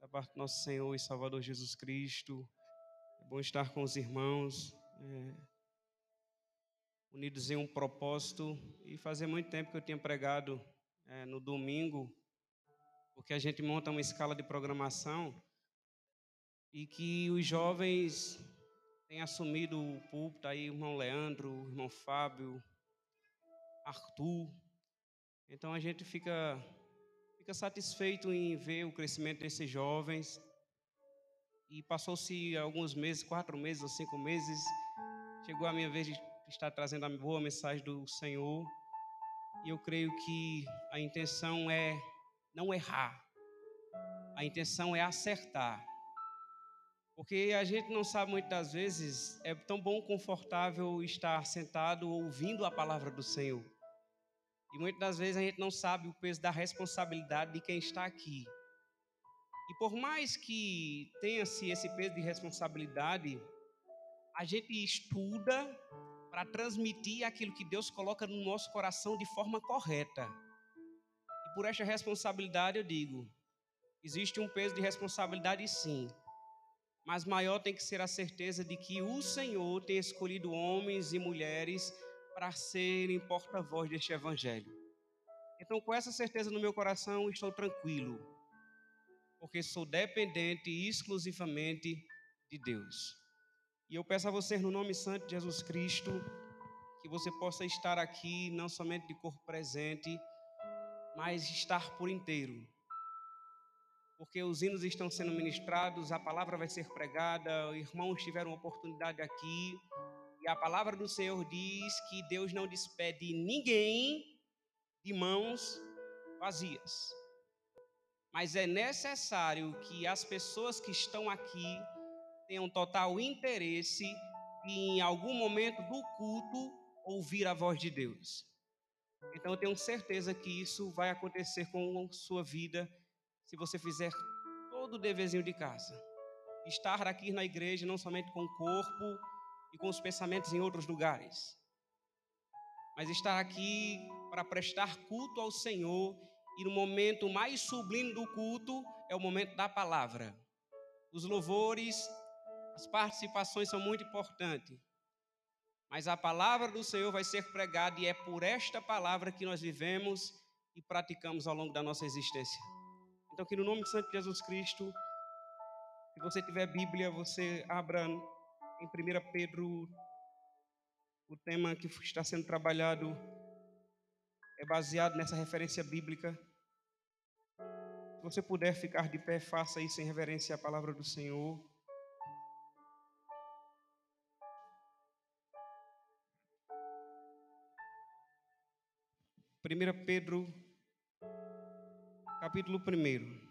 da parte do nosso Senhor e Salvador Jesus Cristo. É bom estar com os irmãos, é, unidos em um propósito. E fazia muito tempo que eu tinha pregado é, no domingo, porque a gente monta uma escala de programação e que os jovens têm assumido o púlpito aí, o irmão Leandro, irmão Fábio, Arthur. Então a gente fica fica satisfeito em ver o crescimento desses jovens. E passou-se alguns meses, quatro meses ou cinco meses, chegou a minha vez de estar trazendo a boa mensagem do Senhor. E eu creio que a intenção é não errar, a intenção é acertar. Porque a gente não sabe muitas vezes, é tão bom, confortável estar sentado ouvindo a palavra do Senhor. E muitas das vezes a gente não sabe o peso da responsabilidade de quem está aqui. E por mais que tenha-se esse peso de responsabilidade, a gente estuda para transmitir aquilo que Deus coloca no nosso coração de forma correta. E por esta responsabilidade eu digo: existe um peso de responsabilidade sim, mas maior tem que ser a certeza de que o Senhor tem escolhido homens e mulheres para serem porta-voz deste evangelho. Então, com essa certeza no meu coração, estou tranquilo, porque sou dependente exclusivamente de Deus. E eu peço a vocês, no nome santo de Jesus Cristo, que você possa estar aqui, não somente de corpo presente, mas estar por inteiro. Porque os hinos estão sendo ministrados, a palavra vai ser pregada, irmãos tiveram oportunidade aqui, e a palavra do Senhor diz que Deus não despede ninguém de mãos vazias. Mas é necessário que as pessoas que estão aqui tenham total interesse em algum momento do culto ouvir a voz de Deus. Então eu tenho certeza que isso vai acontecer com sua vida se você fizer todo o deverzinho de casa. Estar aqui na igreja não somente com o corpo, e com os pensamentos em outros lugares. Mas estar aqui para prestar culto ao Senhor e no momento mais sublime do culto é o momento da palavra. Os louvores, as participações são muito importantes. Mas a palavra do Senhor vai ser pregada e é por esta palavra que nós vivemos e praticamos ao longo da nossa existência. Então, que no nome de Santo Jesus Cristo, se você tiver Bíblia, você abra em 1 Pedro, o tema que está sendo trabalhado é baseado nessa referência bíblica. Se você puder ficar de pé, faça isso em reverência à palavra do Senhor. Primeira Pedro, capítulo 1.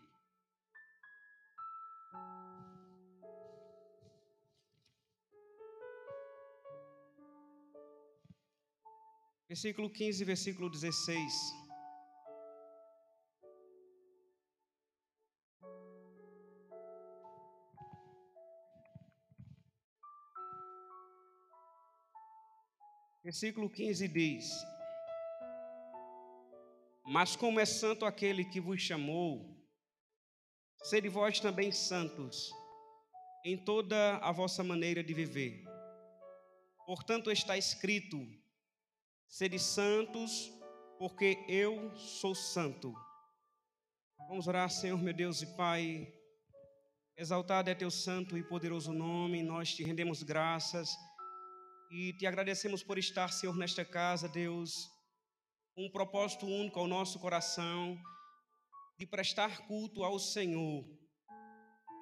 Versículo 15, versículo 16. Versículo 15 diz: Mas como é santo aquele que vos chamou, sede vós também santos em toda a vossa maneira de viver. Portanto, está escrito: Sede santos, porque eu sou santo. Vamos orar, Senhor, meu Deus e Pai. Exaltado é teu santo e poderoso nome, nós te rendemos graças e te agradecemos por estar, Senhor, nesta casa, Deus, um propósito único ao nosso coração, de prestar culto ao Senhor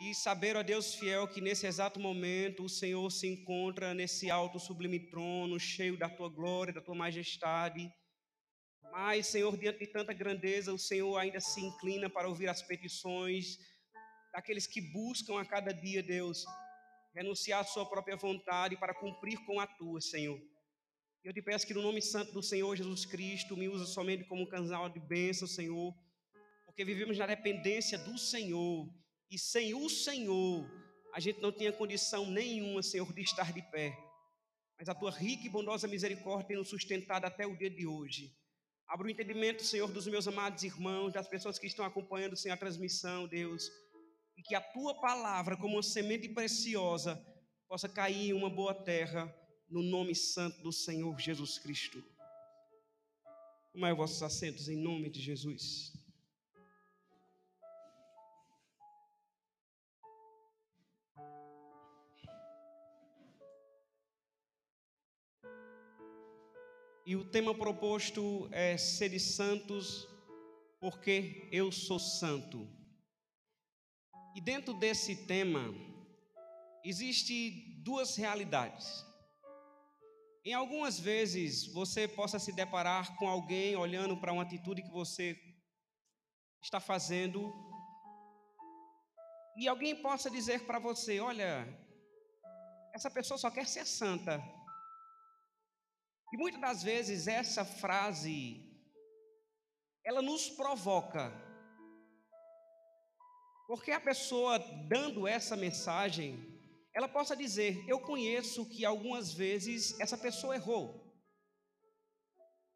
e saber, ó Deus fiel, que nesse exato momento o Senhor se encontra nesse alto sublime trono, cheio da tua glória, da tua majestade. Mas, Senhor, diante de tanta grandeza, o Senhor ainda se inclina para ouvir as petições daqueles que buscam a cada dia, Deus, renunciar à sua própria vontade para cumprir com a tua, Senhor. Eu te peço que no nome santo do Senhor Jesus Cristo me use somente como um canal de bênção, Senhor, porque vivemos na dependência do Senhor e sem o Senhor, a gente não tinha condição nenhuma, Senhor, de estar de pé. Mas a tua rica e bondosa misericórdia tem nos sustentado até o dia de hoje. Abra o entendimento, Senhor, dos meus amados irmãos, das pessoas que estão acompanhando, Senhor, a transmissão, Deus. E que a tua palavra, como uma semente preciosa, possa cair em uma boa terra, no nome santo do Senhor Jesus Cristo. Como é vossos assentos em nome de Jesus? E o tema proposto é Sede Santos, porque eu sou santo. E dentro desse tema, existe duas realidades. Em algumas vezes você possa se deparar com alguém olhando para uma atitude que você está fazendo e alguém possa dizer para você: olha, essa pessoa só quer ser santa. E muitas das vezes essa frase ela nos provoca. Porque a pessoa dando essa mensagem, ela possa dizer: Eu conheço que algumas vezes essa pessoa errou.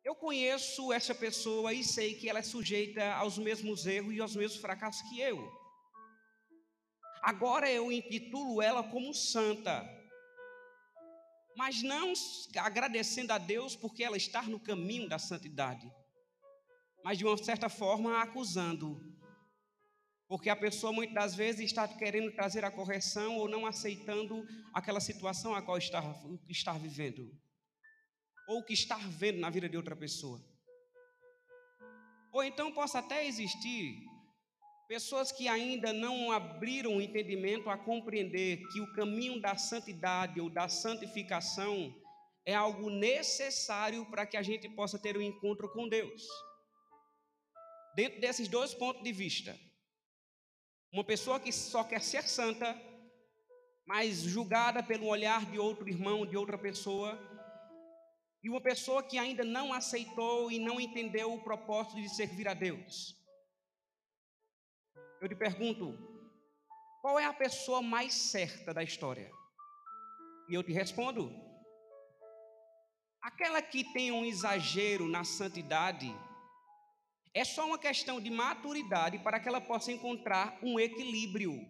Eu conheço essa pessoa e sei que ela é sujeita aos mesmos erros e aos mesmos fracassos que eu. Agora eu intitulo ela como santa mas não agradecendo a Deus porque ela está no caminho da santidade, mas de uma certa forma acusando, porque a pessoa muitas vezes está querendo trazer a correção ou não aceitando aquela situação a qual está, está vivendo, ou que está vendo na vida de outra pessoa. Ou então possa até existir Pessoas que ainda não abriram o entendimento a compreender que o caminho da santidade ou da santificação é algo necessário para que a gente possa ter um encontro com Deus. Dentro desses dois pontos de vista, uma pessoa que só quer ser santa, mas julgada pelo olhar de outro irmão, de outra pessoa, e uma pessoa que ainda não aceitou e não entendeu o propósito de servir a Deus. Eu te pergunto, qual é a pessoa mais certa da história? E eu te respondo, aquela que tem um exagero na santidade, é só uma questão de maturidade para que ela possa encontrar um equilíbrio.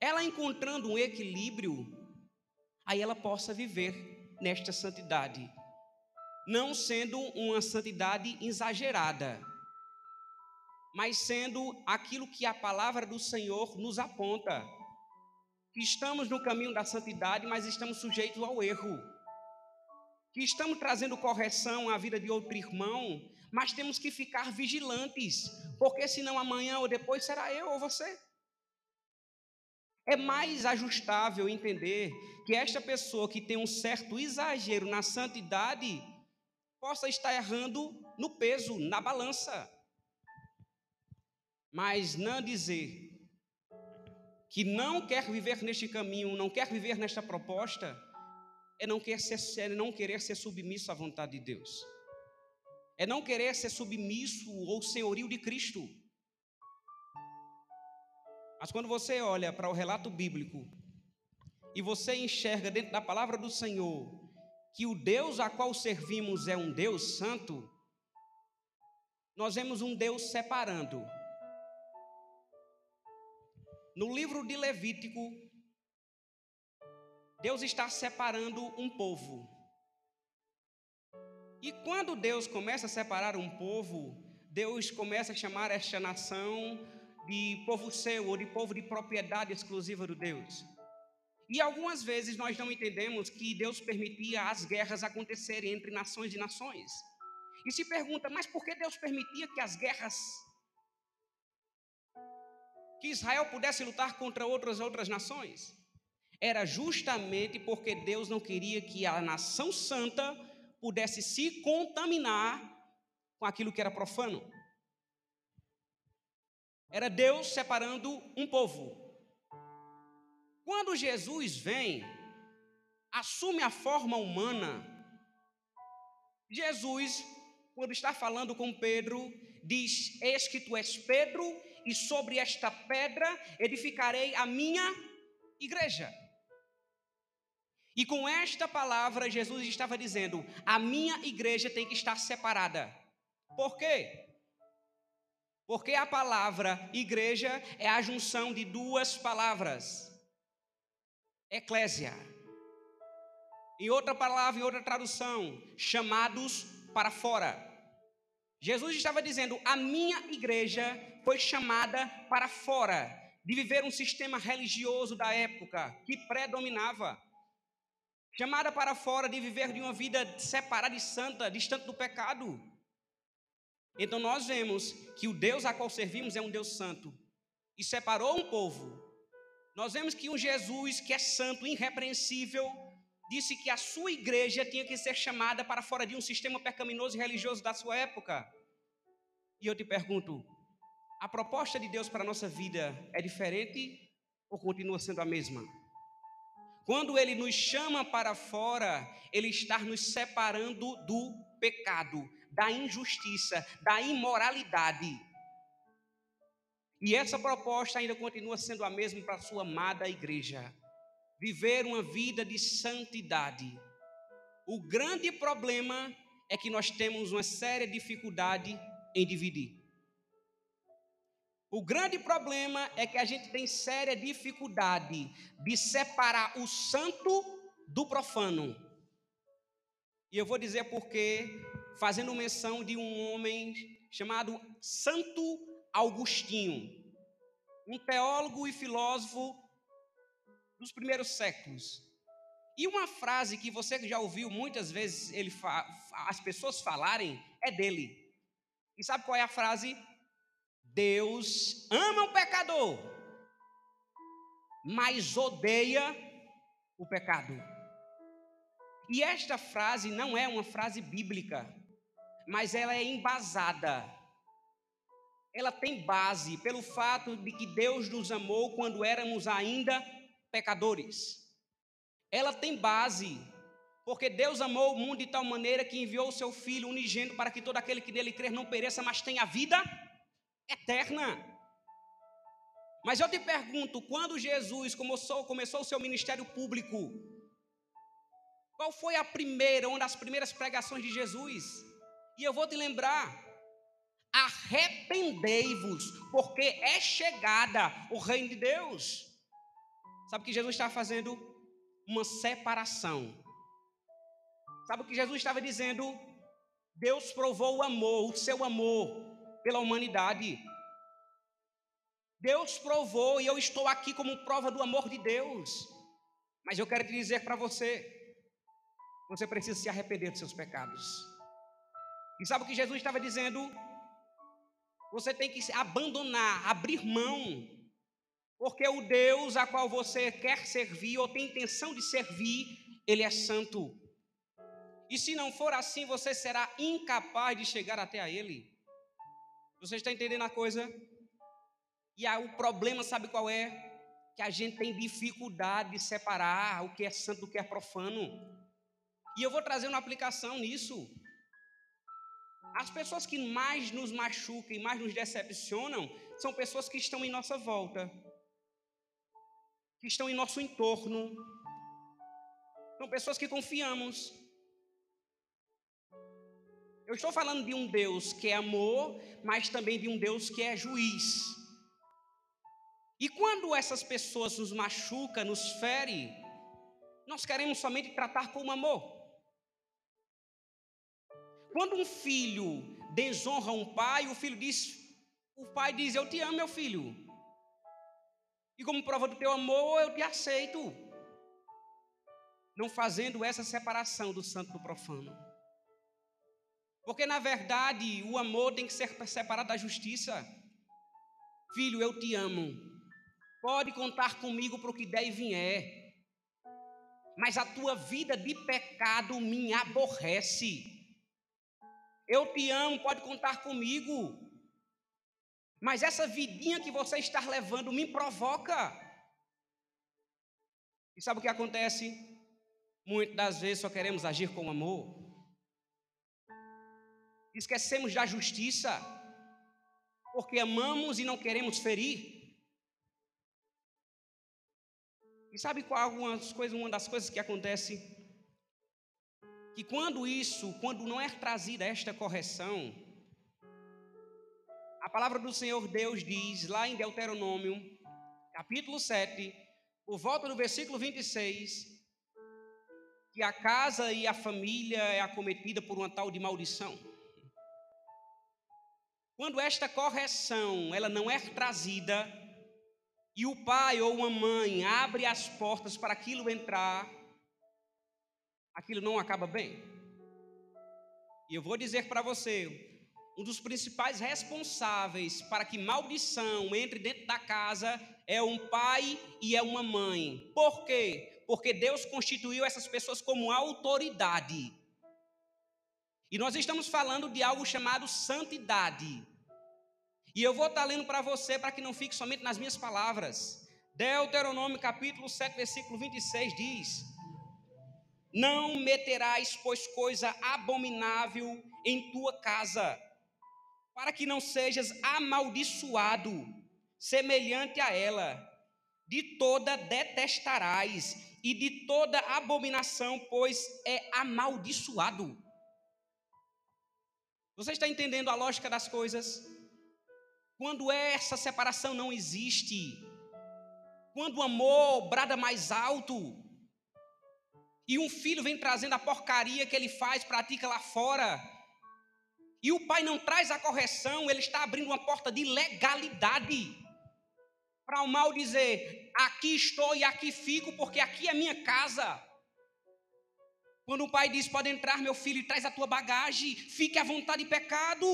Ela encontrando um equilíbrio, aí ela possa viver nesta santidade, não sendo uma santidade exagerada mas sendo aquilo que a palavra do Senhor nos aponta. Que estamos no caminho da santidade, mas estamos sujeitos ao erro. Que estamos trazendo correção à vida de outro irmão, mas temos que ficar vigilantes, porque senão amanhã ou depois será eu ou você. É mais ajustável entender que esta pessoa que tem um certo exagero na santidade possa estar errando no peso, na balança. Mas não dizer que não quer viver neste caminho, não quer viver nesta proposta, é não, ser, é não querer ser submisso à vontade de Deus. É não querer ser submisso ou senhorio de Cristo. Mas quando você olha para o relato bíblico e você enxerga dentro da palavra do Senhor que o Deus a qual servimos é um Deus santo, nós vemos um Deus separando no livro de Levítico, Deus está separando um povo. E quando Deus começa a separar um povo, Deus começa a chamar esta nação de povo seu ou de povo de propriedade exclusiva do Deus. E algumas vezes nós não entendemos que Deus permitia as guerras acontecerem entre nações e nações. E se pergunta, mas por que Deus permitia que as guerras que Israel pudesse lutar contra outras outras nações? Era justamente porque Deus não queria que a nação santa pudesse se contaminar com aquilo que era profano. Era Deus separando um povo. Quando Jesus vem, assume a forma humana, Jesus, quando está falando com Pedro, diz: Eis que tu és Pedro, e sobre esta pedra edificarei a minha igreja. E com esta palavra, Jesus estava dizendo: a minha igreja tem que estar separada. Por quê? Porque a palavra igreja é a junção de duas palavras: eclésia. Em outra palavra, em outra tradução, chamados para fora. Jesus estava dizendo: a minha igreja foi chamada para fora de viver um sistema religioso da época que predominava. Chamada para fora de viver de uma vida separada e santa, distante do pecado. Então nós vemos que o Deus a qual servimos é um Deus santo e separou um povo. Nós vemos que um Jesus que é santo, irrepreensível, disse que a sua igreja tinha que ser chamada para fora de um sistema pecaminoso e religioso da sua época. E eu te pergunto, a proposta de Deus para a nossa vida é diferente ou continua sendo a mesma? Quando Ele nos chama para fora, Ele está nos separando do pecado, da injustiça, da imoralidade. E essa proposta ainda continua sendo a mesma para a sua amada igreja viver uma vida de santidade. O grande problema é que nós temos uma séria dificuldade em dividir. O grande problema é que a gente tem séria dificuldade de separar o santo do profano. E eu vou dizer porque, fazendo menção de um homem chamado Santo Agostinho, um teólogo e filósofo dos primeiros séculos. E uma frase que você já ouviu muitas vezes ele as pessoas falarem é dele. E sabe qual é a frase? Deus ama o pecador, mas odeia o pecado. E esta frase não é uma frase bíblica, mas ela é embasada. Ela tem base pelo fato de que Deus nos amou quando éramos ainda pecadores. Ela tem base, porque Deus amou o mundo de tal maneira que enviou o seu Filho unigênito para que todo aquele que nele crer não pereça, mas tenha vida eterna. Mas eu te pergunto, quando Jesus começou, começou o seu ministério público, qual foi a primeira, uma das primeiras pregações de Jesus? E eu vou te lembrar, arrependei-vos, porque é chegada o reino de Deus. Sabe que Jesus estava fazendo uma separação. Sabe o que Jesus estava dizendo? Deus provou o amor, o seu amor pela humanidade. Deus provou e eu estou aqui como prova do amor de Deus. Mas eu quero te dizer para você, você precisa se arrepender dos seus pecados. E sabe o que Jesus estava dizendo? Você tem que abandonar, abrir mão porque o Deus a qual você quer servir ou tem intenção de servir, ele é santo. E se não for assim, você será incapaz de chegar até a ele. Você está entendendo a coisa? E aí, o problema, sabe qual é? Que a gente tem dificuldade de separar o que é santo do que é profano. E eu vou trazer uma aplicação nisso. As pessoas que mais nos machucam e mais nos decepcionam são pessoas que estão em nossa volta que estão em nosso entorno. São pessoas que confiamos. Eu estou falando de um Deus que é amor, mas também de um Deus que é juiz. E quando essas pessoas nos machucam, nos ferem, nós queremos somente tratar com amor. Quando um filho desonra um pai, o filho diz, o pai diz: "Eu te amo, meu filho". E como prova do teu amor, eu te aceito. Não fazendo essa separação do santo do profano. Porque na verdade, o amor tem que ser separado da justiça. Filho, eu te amo. Pode contar comigo para o que der e vier. Mas a tua vida de pecado me aborrece. Eu te amo, pode contar comigo. Mas essa vidinha que você está levando me provoca. E sabe o que acontece? Muitas das vezes só queremos agir com amor. Esquecemos da justiça, porque amamos e não queremos ferir. E sabe qual algumas coisas, uma das coisas que acontece? Que quando isso, quando não é trazida esta correção, a palavra do Senhor Deus diz lá em Deuteronômio, capítulo 7, por volta do versículo 26, que a casa e a família é acometida por uma tal de maldição. Quando esta correção ela não é trazida e o pai ou uma mãe abre as portas para aquilo entrar, aquilo não acaba bem. E eu vou dizer para você, um dos principais responsáveis para que maldição entre dentro da casa é um pai e é uma mãe. Por quê? Porque Deus constituiu essas pessoas como autoridade. E nós estamos falando de algo chamado santidade. E eu vou estar lendo para você para que não fique somente nas minhas palavras. Deuteronômio capítulo 7, versículo 26 diz: Não meterás, pois, coisa abominável em tua casa, para que não sejas amaldiçoado, semelhante a ela. De toda detestarás, e de toda abominação, pois é amaldiçoado. Você está entendendo a lógica das coisas? Quando essa separação não existe, quando o amor brada mais alto, e um filho vem trazendo a porcaria que ele faz, pratica lá fora, e o pai não traz a correção, ele está abrindo uma porta de legalidade. Para o mal dizer, aqui estou e aqui fico, porque aqui é minha casa. Quando o pai diz, pode entrar, meu filho, e traz a tua bagagem, fique à vontade de pecado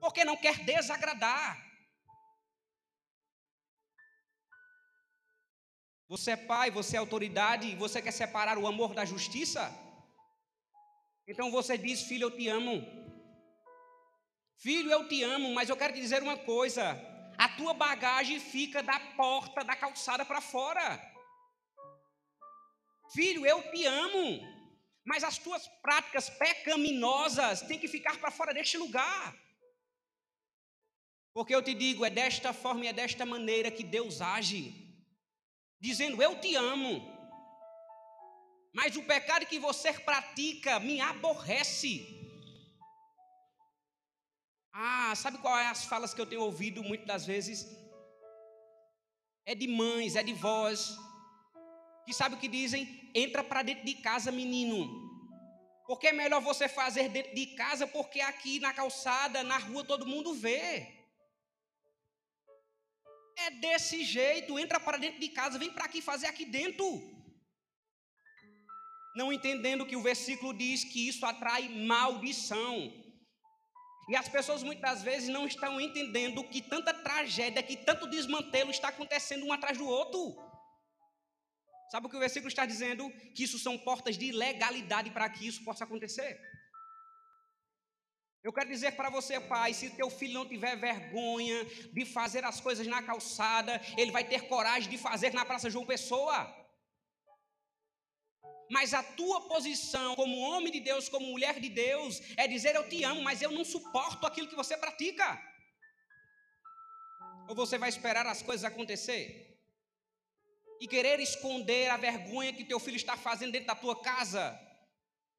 porque não quer desagradar. Você é pai, você é autoridade, você quer separar o amor da justiça? Então você diz, filho, eu te amo. Filho, eu te amo, mas eu quero te dizer uma coisa: a tua bagagem fica da porta da calçada para fora. Filho, eu te amo, mas as tuas práticas pecaminosas têm que ficar para fora deste lugar. Porque eu te digo, é desta forma e é desta maneira que Deus age, dizendo: Eu te amo, mas o pecado que você pratica me aborrece. Ah, sabe qual é as falas que eu tenho ouvido muitas das vezes? É de mães, é de vós, que sabe o que dizem? Entra para dentro de casa, menino. Porque é melhor você fazer dentro de casa, porque aqui na calçada, na rua, todo mundo vê. É desse jeito, entra para dentro de casa, vem para aqui fazer aqui dentro. Não entendendo que o versículo diz que isso atrai maldição. E as pessoas muitas vezes não estão entendendo que tanta tragédia, que tanto desmantelo está acontecendo um atrás do outro. Sabe o que o versículo está dizendo? Que isso são portas de legalidade para que isso possa acontecer. Eu quero dizer para você, pai, se teu filho não tiver vergonha de fazer as coisas na calçada, ele vai ter coragem de fazer na Praça João Pessoa. Mas a tua posição como homem de Deus, como mulher de Deus, é dizer eu te amo, mas eu não suporto aquilo que você pratica. Ou você vai esperar as coisas acontecer e querer esconder a vergonha que teu filho está fazendo dentro da tua casa?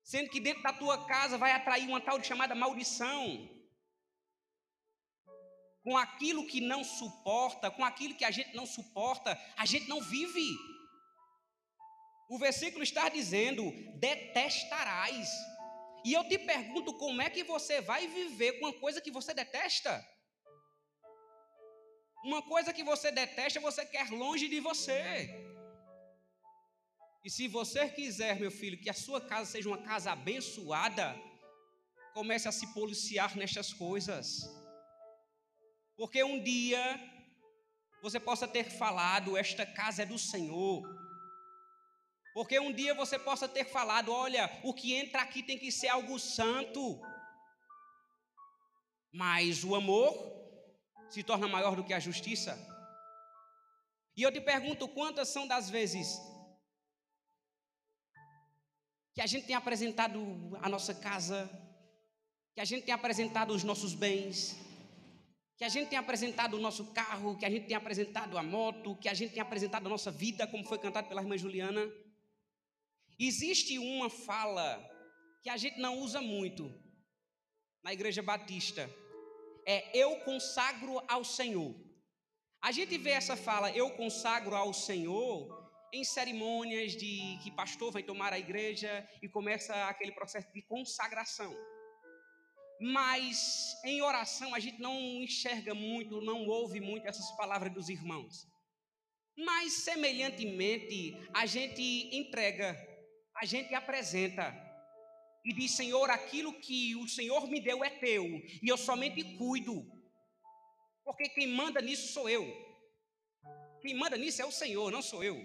Sendo que dentro da tua casa vai atrair uma tal de chamada maldição. Com aquilo que não suporta, com aquilo que a gente não suporta, a gente não vive. O versículo está dizendo: detestarás. E eu te pergunto, como é que você vai viver com uma coisa que você detesta? Uma coisa que você detesta, você quer longe de você. E se você quiser, meu filho, que a sua casa seja uma casa abençoada, comece a se policiar nestas coisas. Porque um dia você possa ter falado: Esta casa é do Senhor. Porque um dia você possa ter falado: Olha, o que entra aqui tem que ser algo santo. Mas o amor se torna maior do que a justiça. E eu te pergunto: quantas são das vezes que a gente tem apresentado a nossa casa, que a gente tem apresentado os nossos bens, que a gente tem apresentado o nosso carro, que a gente tem apresentado a moto, que a gente tem apresentado a nossa vida, como foi cantado pela irmã Juliana. Existe uma fala que a gente não usa muito na Igreja Batista. é eu consagro ao Senhor. A gente vê essa fala, eu consagro ao Senhor, em cerimônias de que pastor vai tomar a igreja e começa aquele processo de consagração. Mas em oração a gente não enxerga muito, não ouve muito essas palavras dos irmãos. Mas semelhantemente, a gente entrega, a gente apresenta e diz: Senhor, aquilo que o Senhor me deu é teu, e eu somente cuido, porque quem manda nisso sou eu. Quem manda nisso é o Senhor, não sou eu.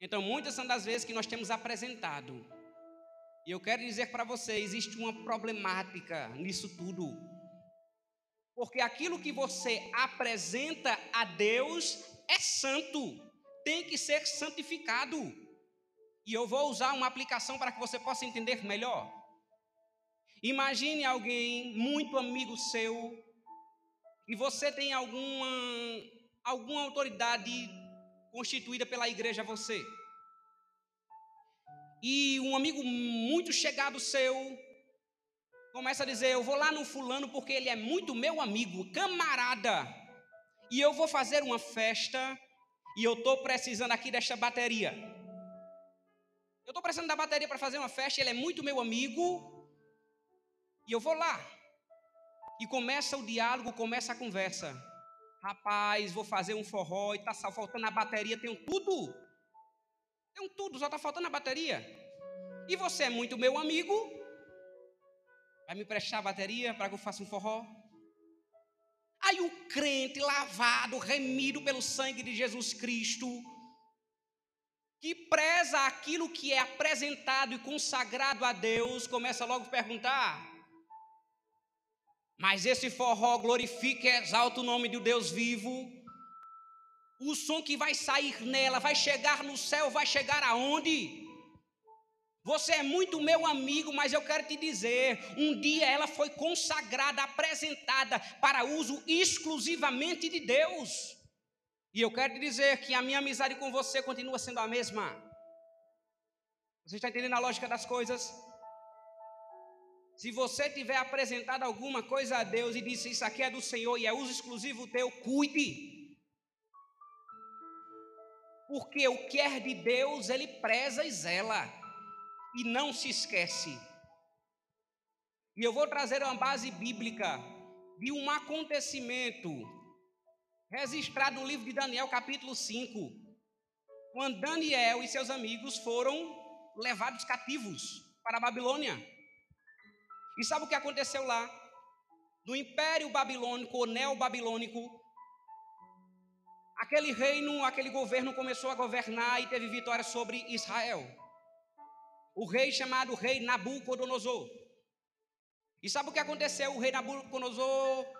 Então, muitas são das vezes que nós temos apresentado. E eu quero dizer para você: existe uma problemática nisso tudo. Porque aquilo que você apresenta a Deus é santo, tem que ser santificado. E eu vou usar uma aplicação para que você possa entender melhor. Imagine alguém muito amigo seu e você tem alguma alguma autoridade constituída pela igreja a você. E um amigo muito chegado seu começa a dizer: Eu vou lá no fulano porque ele é muito meu amigo, camarada, e eu vou fazer uma festa e eu estou precisando aqui desta bateria. Eu estou precisando da bateria para fazer uma festa, ele é muito meu amigo, e eu vou lá. E começa o diálogo, começa a conversa. Rapaz, vou fazer um forró e está faltando a bateria, tenho tudo. Tenho tudo, só está faltando a bateria. E você é muito meu amigo. Vai me prestar a bateria para que eu faça um forró? Aí o crente lavado, remido pelo sangue de Jesus Cristo, que preza aquilo que é apresentado e consagrado a Deus, começa logo a perguntar: mas esse forró glorifica e exalta o nome do Deus vivo. O som que vai sair nela vai chegar no céu, vai chegar aonde? Você é muito meu amigo, mas eu quero te dizer: um dia ela foi consagrada, apresentada para uso exclusivamente de Deus. E eu quero te dizer que a minha amizade com você continua sendo a mesma. Você está entendendo a lógica das coisas? Se você tiver apresentado alguma coisa a Deus e disse isso aqui é do Senhor e é uso exclusivo teu, cuide. Porque o que é de Deus, ele preza e zela e não se esquece. E eu vou trazer uma base bíblica de um acontecimento registrado no livro de Daniel, capítulo 5, quando Daniel e seus amigos foram levados cativos para a Babilônia. E sabe o que aconteceu lá? No Império Babilônico, ou Neo-Babilônico, aquele reino, aquele governo começou a governar e teve vitória sobre Israel. O rei chamado rei Nabucodonosor. E sabe o que aconteceu? O rei Nabucodonosor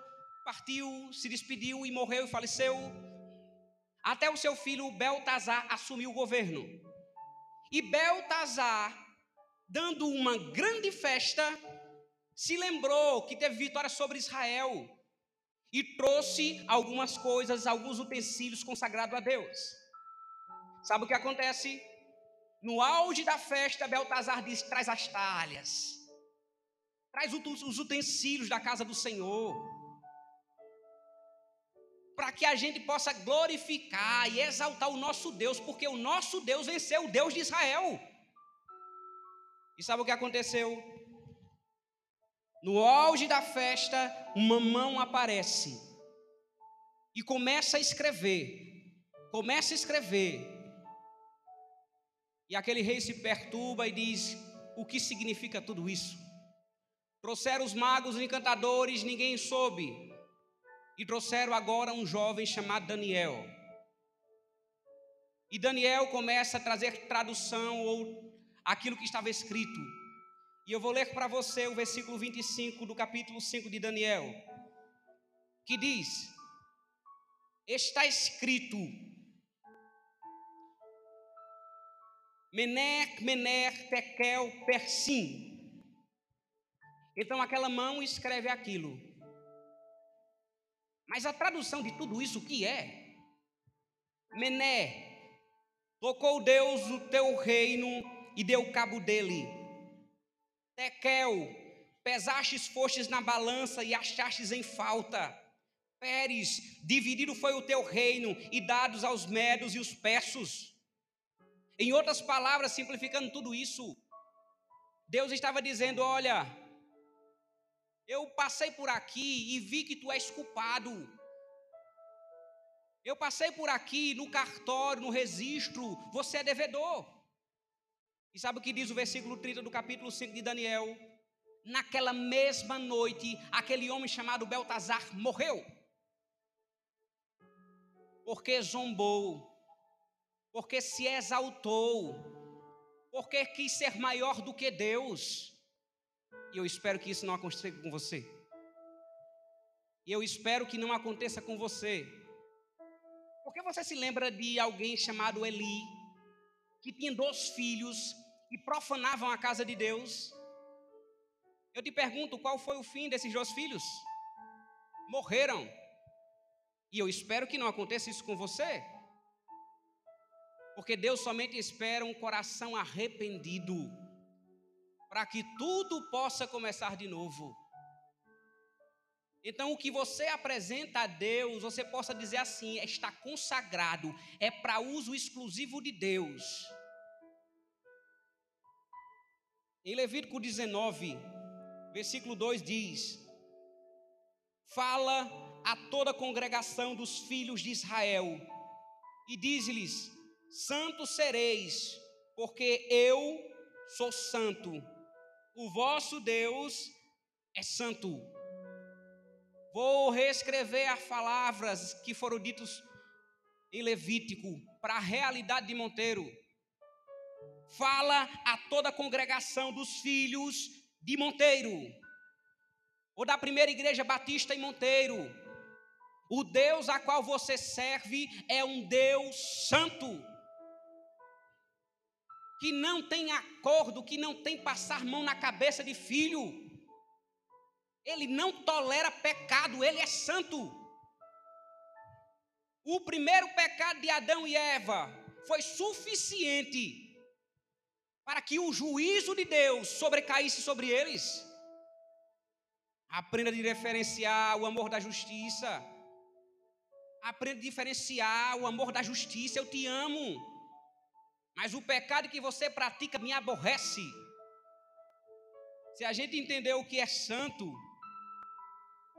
partiu, se despediu e morreu e faleceu. Até o seu filho Beltazar assumiu o governo. E Beltazar, dando uma grande festa, se lembrou que teve vitória sobre Israel e trouxe algumas coisas, alguns utensílios consagrados a Deus. Sabe o que acontece? No auge da festa, Beltazar diz: traz as talhas, traz os utensílios da casa do Senhor, para que a gente possa glorificar e exaltar o nosso Deus, porque o nosso Deus venceu o Deus de Israel. E sabe o que aconteceu? No auge da festa, uma mão aparece e começa a escrever. Começa a escrever. E aquele rei se perturba e diz: O que significa tudo isso? Trouxeram os magos, os encantadores, ninguém soube. E trouxeram agora um jovem chamado Daniel. E Daniel começa a trazer tradução ou aquilo que estava escrito. E eu vou ler para você o versículo 25 do capítulo 5 de Daniel, que diz: Está escrito: Mener, Mener, Tekel, Persim. Então aquela mão escreve aquilo. Mas a tradução de tudo isso que é? Mené, tocou Deus o teu reino e deu cabo dele. Tekel, Pesastes fostes na balança e achastes em falta. Pérez, dividido foi o teu reino e dados aos medos e os persos. Em outras palavras, simplificando tudo isso, Deus estava dizendo: Olha, eu passei por aqui e vi que tu és culpado. Eu passei por aqui no cartório, no registro, você é devedor. E sabe o que diz o versículo 30 do capítulo 5 de Daniel? Naquela mesma noite, aquele homem chamado Beltazar morreu. Porque zombou, porque se exaltou, porque quis ser maior do que Deus. E eu espero que isso não aconteça com você. E eu espero que não aconteça com você. Porque você se lembra de alguém chamado Eli, que tinha dois filhos e profanavam a casa de Deus? Eu te pergunto, qual foi o fim desses dois filhos? Morreram. E eu espero que não aconteça isso com você. Porque Deus somente espera um coração arrependido para que tudo possa começar de novo. Então, o que você apresenta a Deus, você possa dizer assim: está consagrado, é para uso exclusivo de Deus. Em Levítico 19, versículo 2 diz: Fala a toda a congregação dos filhos de Israel e diz-lhes: Santos sereis, porque eu sou santo o vosso Deus é santo. Vou reescrever as palavras que foram ditas em Levítico para a realidade de Monteiro. Fala a toda a congregação dos filhos de Monteiro, ou da primeira igreja batista em Monteiro. O Deus a qual você serve é um Deus santo que não tem acordo, que não tem passar mão na cabeça de filho. Ele não tolera pecado, ele é santo. O primeiro pecado de Adão e Eva foi suficiente para que o juízo de Deus sobrecaísse sobre eles. Aprenda a diferenciar o amor da justiça. Aprenda a diferenciar o amor da justiça. Eu te amo. Mas o pecado que você pratica me aborrece. Se a gente entender o que é santo,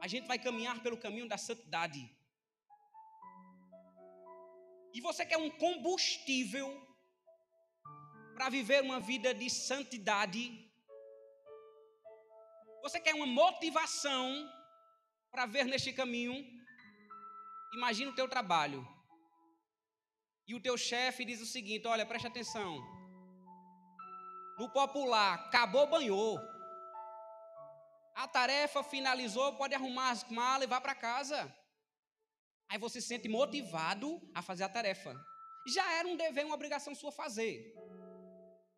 a gente vai caminhar pelo caminho da santidade. E você quer um combustível para viver uma vida de santidade? Você quer uma motivação para ver neste caminho? Imagina o teu trabalho e o teu chefe diz o seguinte: olha, preste atenção. No popular, acabou, banhou. A tarefa finalizou, pode arrumar as malas e vá para casa. Aí você se sente motivado a fazer a tarefa. Já era um dever, uma obrigação sua fazer.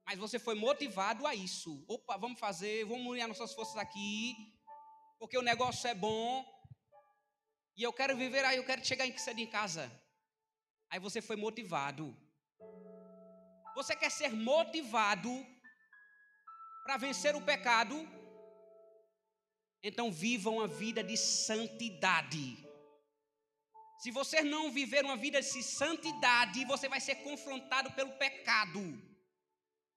Mas você foi motivado a isso. Opa, vamos fazer, vamos unir as nossas forças aqui, porque o negócio é bom. E eu quero viver aí, eu quero chegar cedo em casa. Aí você foi motivado. Você quer ser motivado para vencer o pecado? Então viva uma vida de santidade. Se você não viver uma vida de santidade, você vai ser confrontado pelo pecado.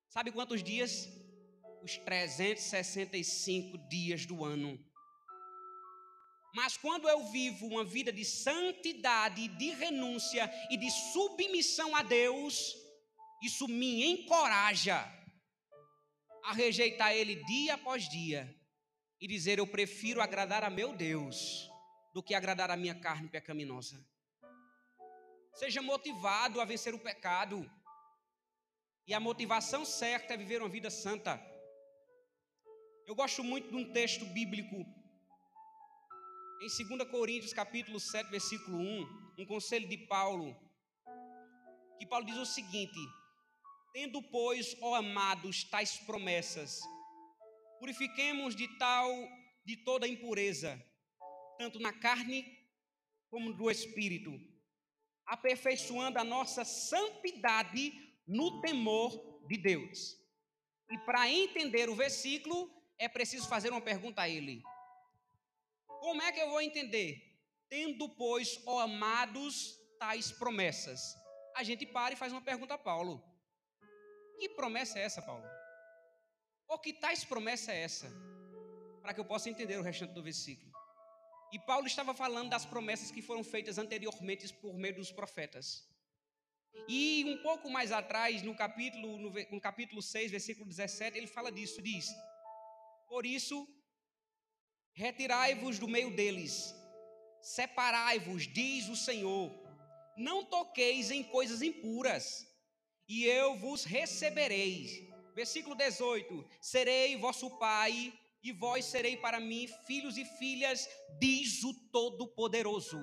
Sabe quantos dias? Os 365 dias do ano. Mas quando eu vivo uma vida de santidade, de renúncia e de submissão a Deus, isso me encoraja a rejeitar Ele dia após dia e dizer: Eu prefiro agradar a meu Deus do que agradar a minha carne pecaminosa. Seja motivado a vencer o pecado. E a motivação certa é viver uma vida santa. Eu gosto muito de um texto bíblico em 2 Coríntios capítulo 7, versículo 1, um conselho de Paulo, que Paulo diz o seguinte: Tendo, pois, ó amados, tais promessas, purifiquemos de tal, de toda impureza, tanto na carne como no espírito, aperfeiçoando a nossa santidade no temor de Deus. E para entender o versículo, é preciso fazer uma pergunta a ele. Como é que eu vou entender? Tendo, pois, ó amados, tais promessas. A gente para e faz uma pergunta a Paulo. Que promessa é essa, Paulo? Ou que tais promessa é essa? Para que eu possa entender o restante do versículo. E Paulo estava falando das promessas que foram feitas anteriormente por meio dos profetas. E um pouco mais atrás, no capítulo, no, no capítulo 6, versículo 17, ele fala disso, diz: Por isso, retirai-vos do meio deles, separai-vos, diz o Senhor, não toqueis em coisas impuras, e eu vos receberei. Versículo 18: Serei vosso pai, e vós serei para mim filhos e filhas, diz o Todo-Poderoso.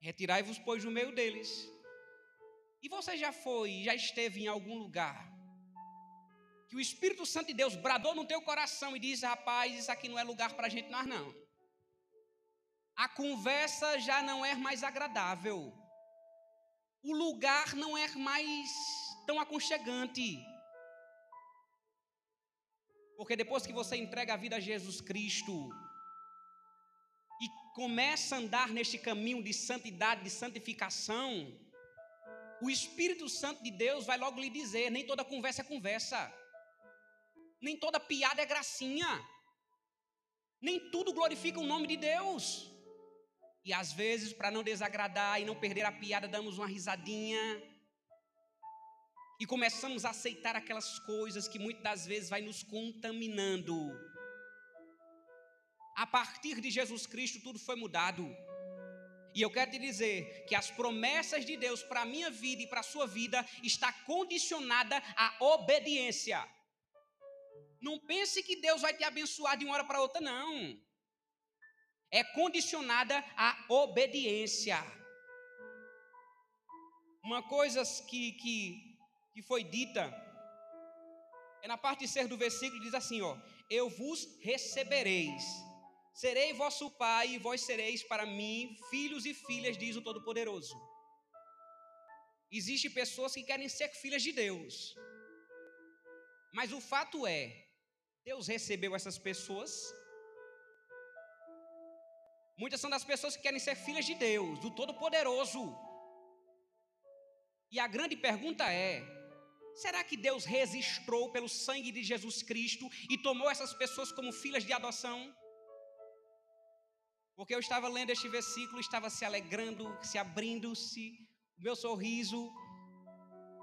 Retirai-vos, pois, no meio deles. E você já foi, já esteve em algum lugar que o Espírito Santo de Deus bradou no teu coração e disse: rapaz, isso aqui não é lugar para a gente nós não. A conversa já não é mais agradável. O lugar não é mais tão aconchegante. Porque depois que você entrega a vida a Jesus Cristo, começa a andar neste caminho de santidade, de santificação, o Espírito Santo de Deus vai logo lhe dizer: nem toda conversa é conversa, nem toda piada é gracinha, nem tudo glorifica o nome de Deus. E às vezes, para não desagradar e não perder a piada, damos uma risadinha. E começamos a aceitar aquelas coisas que muitas das vezes vai nos contaminando a partir de Jesus Cristo, tudo foi mudado. E eu quero te dizer que as promessas de Deus para a minha vida e para a sua vida está condicionada à obediência. Não pense que Deus vai te abençoar de uma hora para outra, não. É condicionada à obediência. Uma coisa que, que, que foi dita é na parte C do versículo, diz assim: ó, eu vos recebereis Serei vosso pai e vós sereis para mim filhos e filhas, diz o Todo-Poderoso. Existem pessoas que querem ser filhas de Deus. Mas o fato é, Deus recebeu essas pessoas. Muitas são das pessoas que querem ser filhas de Deus, do Todo-Poderoso. E a grande pergunta é: será que Deus registrou pelo sangue de Jesus Cristo e tomou essas pessoas como filhas de adoção? Porque eu estava lendo este versículo, estava se alegrando, se abrindo-se, o meu sorriso.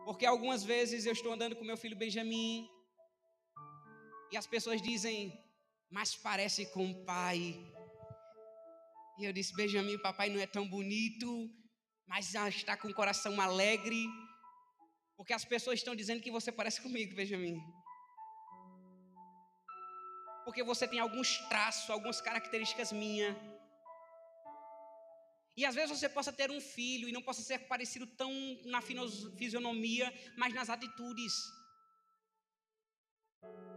Porque algumas vezes eu estou andando com meu filho Benjamin e as pessoas dizem, mas parece com o pai. E eu disse, Benjamin, papai não é tão bonito, mas está com o coração alegre. Porque as pessoas estão dizendo que você parece comigo, Benjamin. Porque você tem alguns traços, algumas características minhas. E às vezes você possa ter um filho e não possa ser parecido tão na fisionomia, mas nas atitudes.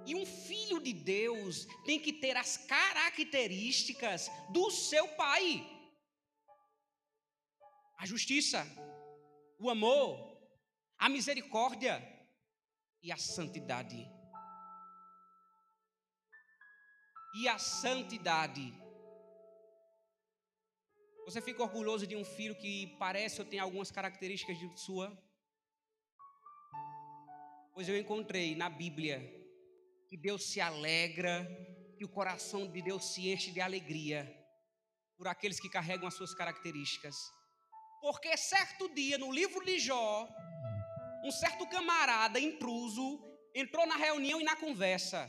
E um filho de Deus tem que ter as características do seu pai: a justiça, o amor, a misericórdia e a santidade. E a santidade você fica orgulhoso de um filho que parece ou tem algumas características de sua? Pois eu encontrei na Bíblia que Deus se alegra, que o coração de Deus se enche de alegria por aqueles que carregam as suas características. Porque certo dia, no livro de Jó, um certo camarada intruso entrou na reunião e na conversa.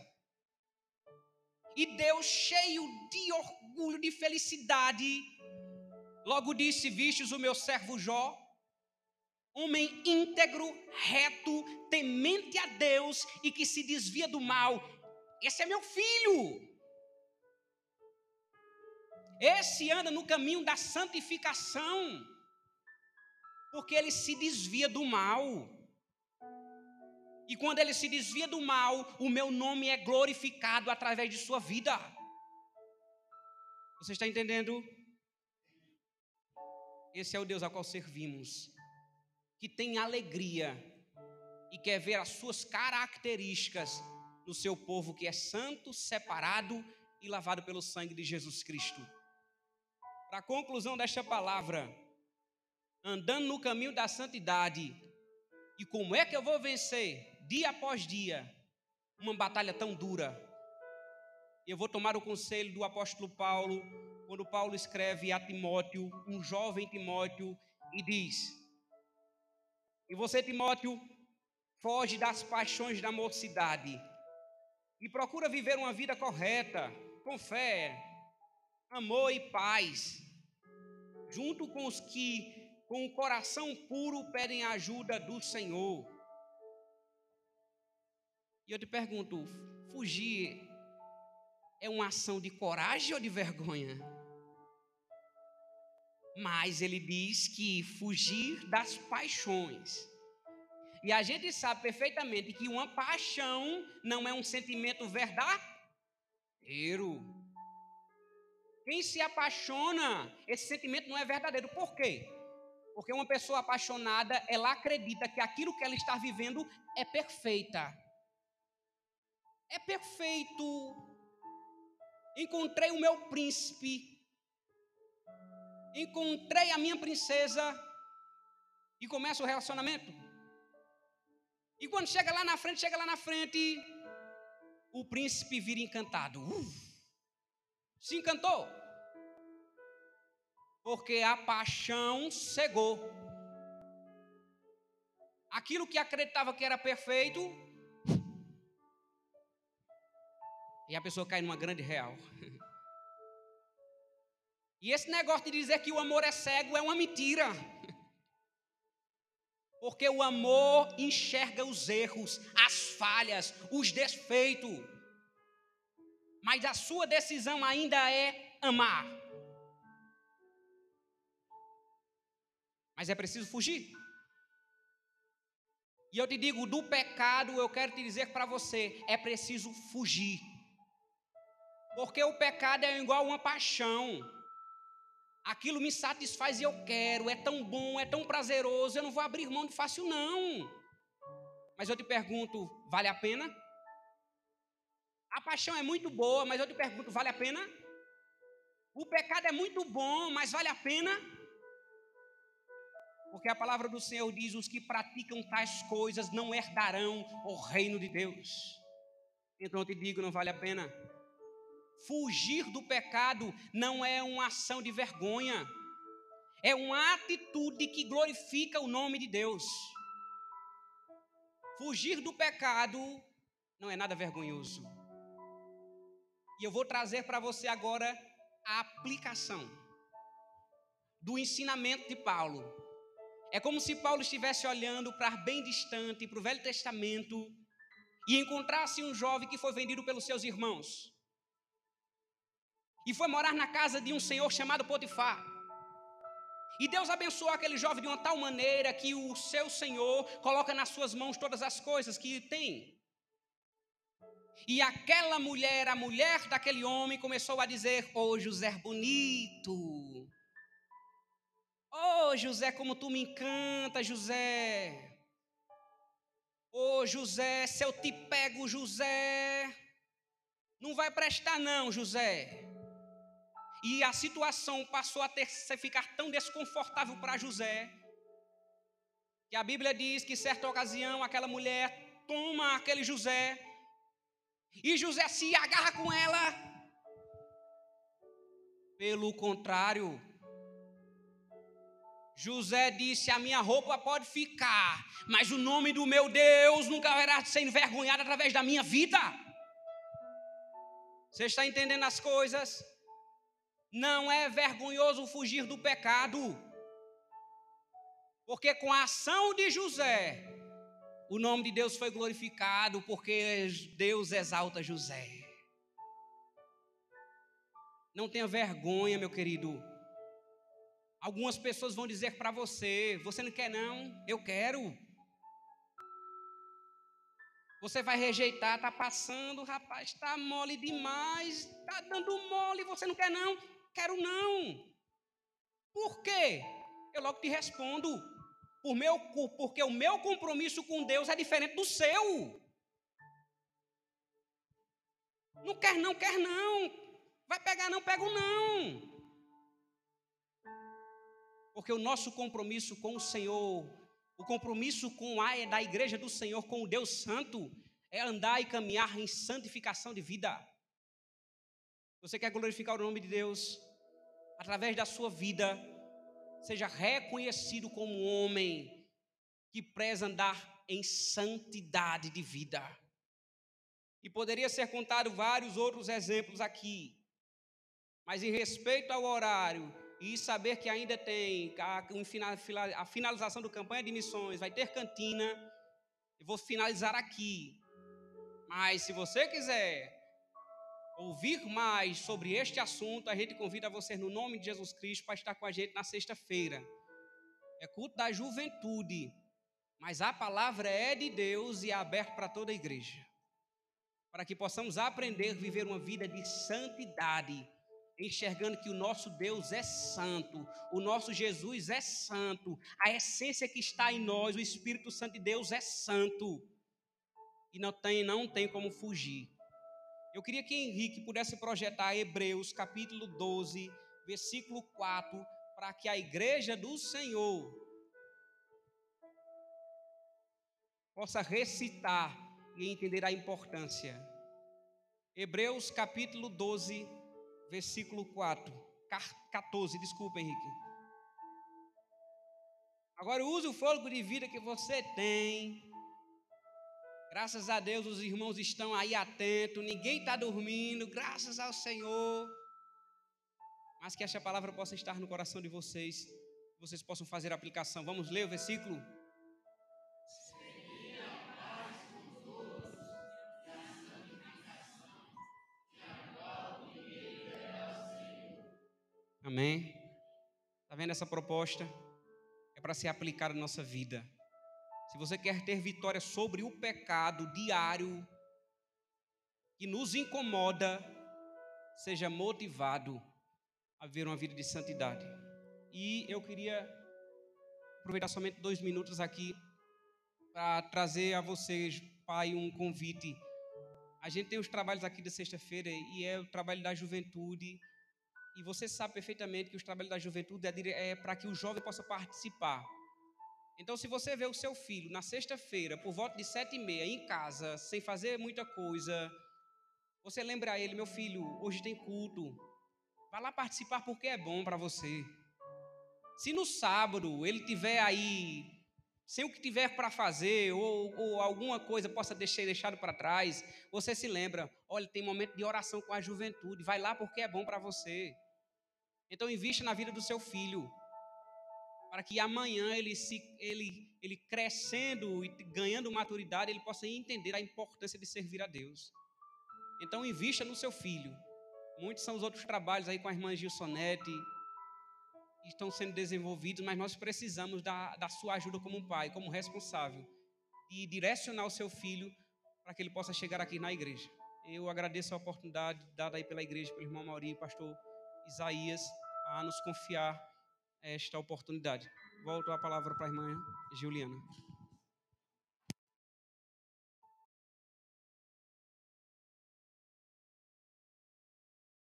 E Deus, cheio de orgulho, de felicidade, Logo disse: Vistes o meu servo Jó, homem íntegro, reto, temente a Deus e que se desvia do mal. Esse é meu filho. Esse anda no caminho da santificação, porque ele se desvia do mal. E quando ele se desvia do mal, o meu nome é glorificado através de sua vida. Você está entendendo? Esse é o Deus ao qual servimos, que tem alegria e quer ver as suas características no seu povo que é santo, separado e lavado pelo sangue de Jesus Cristo. Para a conclusão desta palavra, andando no caminho da santidade, e como é que eu vou vencer dia após dia uma batalha tão dura? Eu vou tomar o conselho do apóstolo Paulo, quando Paulo escreve a Timóteo, um jovem Timóteo, e diz: E você, Timóteo, foge das paixões da mocidade e procura viver uma vida correta, com fé, amor e paz, junto com os que com o coração puro pedem a ajuda do Senhor. E eu te pergunto: fugir é uma ação de coragem ou de vergonha? Mas ele diz que fugir das paixões. E a gente sabe perfeitamente que uma paixão não é um sentimento verdadeiro. Quem se apaixona, esse sentimento não é verdadeiro. Por quê? Porque uma pessoa apaixonada, ela acredita que aquilo que ela está vivendo é perfeita. É perfeito. Encontrei o meu príncipe. Encontrei a minha princesa. E começa o relacionamento. E quando chega lá na frente, chega lá na frente, o príncipe vira encantado. Uh, se encantou porque a paixão cegou. Aquilo que acreditava que era perfeito, e a pessoa cai numa grande real. E esse negócio de dizer que o amor é cego é uma mentira. Porque o amor enxerga os erros, as falhas, os desfeitos. Mas a sua decisão ainda é amar. Mas é preciso fugir. E eu te digo, do pecado, eu quero te dizer para você, é preciso fugir. Porque o pecado é igual uma paixão. Aquilo me satisfaz e eu quero, é tão bom, é tão prazeroso, eu não vou abrir mão de fácil, não. Mas eu te pergunto, vale a pena? A paixão é muito boa, mas eu te pergunto, vale a pena? O pecado é muito bom, mas vale a pena? Porque a palavra do Senhor diz: os que praticam tais coisas não herdarão o reino de Deus. Então eu te digo: não vale a pena. Fugir do pecado não é uma ação de vergonha, é uma atitude que glorifica o nome de Deus. Fugir do pecado não é nada vergonhoso. E eu vou trazer para você agora a aplicação do ensinamento de Paulo é como se Paulo estivesse olhando para bem distante, para o Velho Testamento, e encontrasse um jovem que foi vendido pelos seus irmãos. E foi morar na casa de um senhor chamado Potifar. E Deus abençoou aquele jovem de uma tal maneira que o seu senhor coloca nas suas mãos todas as coisas que tem. E aquela mulher, a mulher daquele homem, começou a dizer: Ô oh, José bonito, Oh, José, como tu me encanta, José. Oh, José, se eu te pego, José. Não vai prestar, não, José. E a situação passou a ter, a ficar tão desconfortável para José, que a Bíblia diz que, certa ocasião, aquela mulher toma aquele José, e José se agarra com ela. Pelo contrário, José disse: A minha roupa pode ficar, mas o nome do meu Deus nunca de ser envergonhado através da minha vida. Você está entendendo as coisas? Não é vergonhoso fugir do pecado, porque com a ação de José, o nome de Deus foi glorificado, porque Deus exalta José. Não tenha vergonha, meu querido Algumas pessoas vão dizer para você: você não quer, não? Eu quero. Você vai rejeitar, está passando, rapaz, está mole demais, está dando mole, você não quer, não? Quero não. Por quê? Eu logo te respondo. por meu, porque o meu compromisso com Deus é diferente do seu. Não quer não, quer não. Vai pegar não, pega o não. Porque o nosso compromisso com o Senhor, o compromisso com a da igreja do Senhor, com o Deus Santo, é andar e caminhar em santificação de vida. Você quer glorificar o nome de Deus? Através da sua vida, seja reconhecido como um homem que preza andar em santidade de vida. E poderia ser contado vários outros exemplos aqui. Mas em respeito ao horário e saber que ainda tem a finalização do campanha de missões, vai ter cantina, eu vou finalizar aqui. Mas se você quiser ouvir mais sobre este assunto, a gente convida você no nome de Jesus Cristo para estar com a gente na sexta-feira. É culto da juventude, mas a palavra é de Deus e é aberta para toda a igreja. Para que possamos aprender a viver uma vida de santidade, enxergando que o nosso Deus é santo, o nosso Jesus é santo, a essência que está em nós, o Espírito Santo de Deus é santo. E não tem, não tem como fugir. Eu queria que Henrique pudesse projetar Hebreus capítulo 12, versículo 4, para que a igreja do Senhor possa recitar e entender a importância. Hebreus capítulo 12, versículo 4. 14, desculpa, Henrique. Agora use o fôlego de vida que você tem Graças a Deus os irmãos estão aí atentos, ninguém está dormindo, graças ao Senhor. Mas que esta palavra possa estar no coração de vocês, que vocês possam fazer a aplicação. Vamos ler o versículo? Amém? Está vendo essa proposta? É para ser aplicada na nossa vida. Se você quer ter vitória sobre o pecado diário que nos incomoda, seja motivado a viver uma vida de santidade. E eu queria aproveitar somente dois minutos aqui para trazer a vocês, pai, um convite. A gente tem os trabalhos aqui de sexta-feira e é o trabalho da juventude. E você sabe perfeitamente que os trabalhos da juventude é, é para que o jovem possa participar. Então, se você vê o seu filho na sexta-feira, por volta de sete e meia, em casa, sem fazer muita coisa, você lembra a ele, meu filho, hoje tem culto. Vá lá participar porque é bom para você. Se no sábado ele tiver aí sem o que tiver para fazer ou, ou, alguma coisa possa deixar deixado para trás, você se lembra, olha, tem momento de oração com a juventude, vai lá porque é bom para você. Então invista na vida do seu filho para que amanhã ele, se, ele, ele crescendo e ganhando maturidade, ele possa entender a importância de servir a Deus. Então, invista no seu filho. Muitos são os outros trabalhos aí com a irmã Gilsonete, estão sendo desenvolvidos, mas nós precisamos da, da sua ajuda como pai, como responsável, e direcionar o seu filho para que ele possa chegar aqui na igreja. Eu agradeço a oportunidade dada aí pela igreja, pelo irmão Maurício, pastor Isaías, a nos confiar esta oportunidade. Volto a palavra para a irmã Juliana.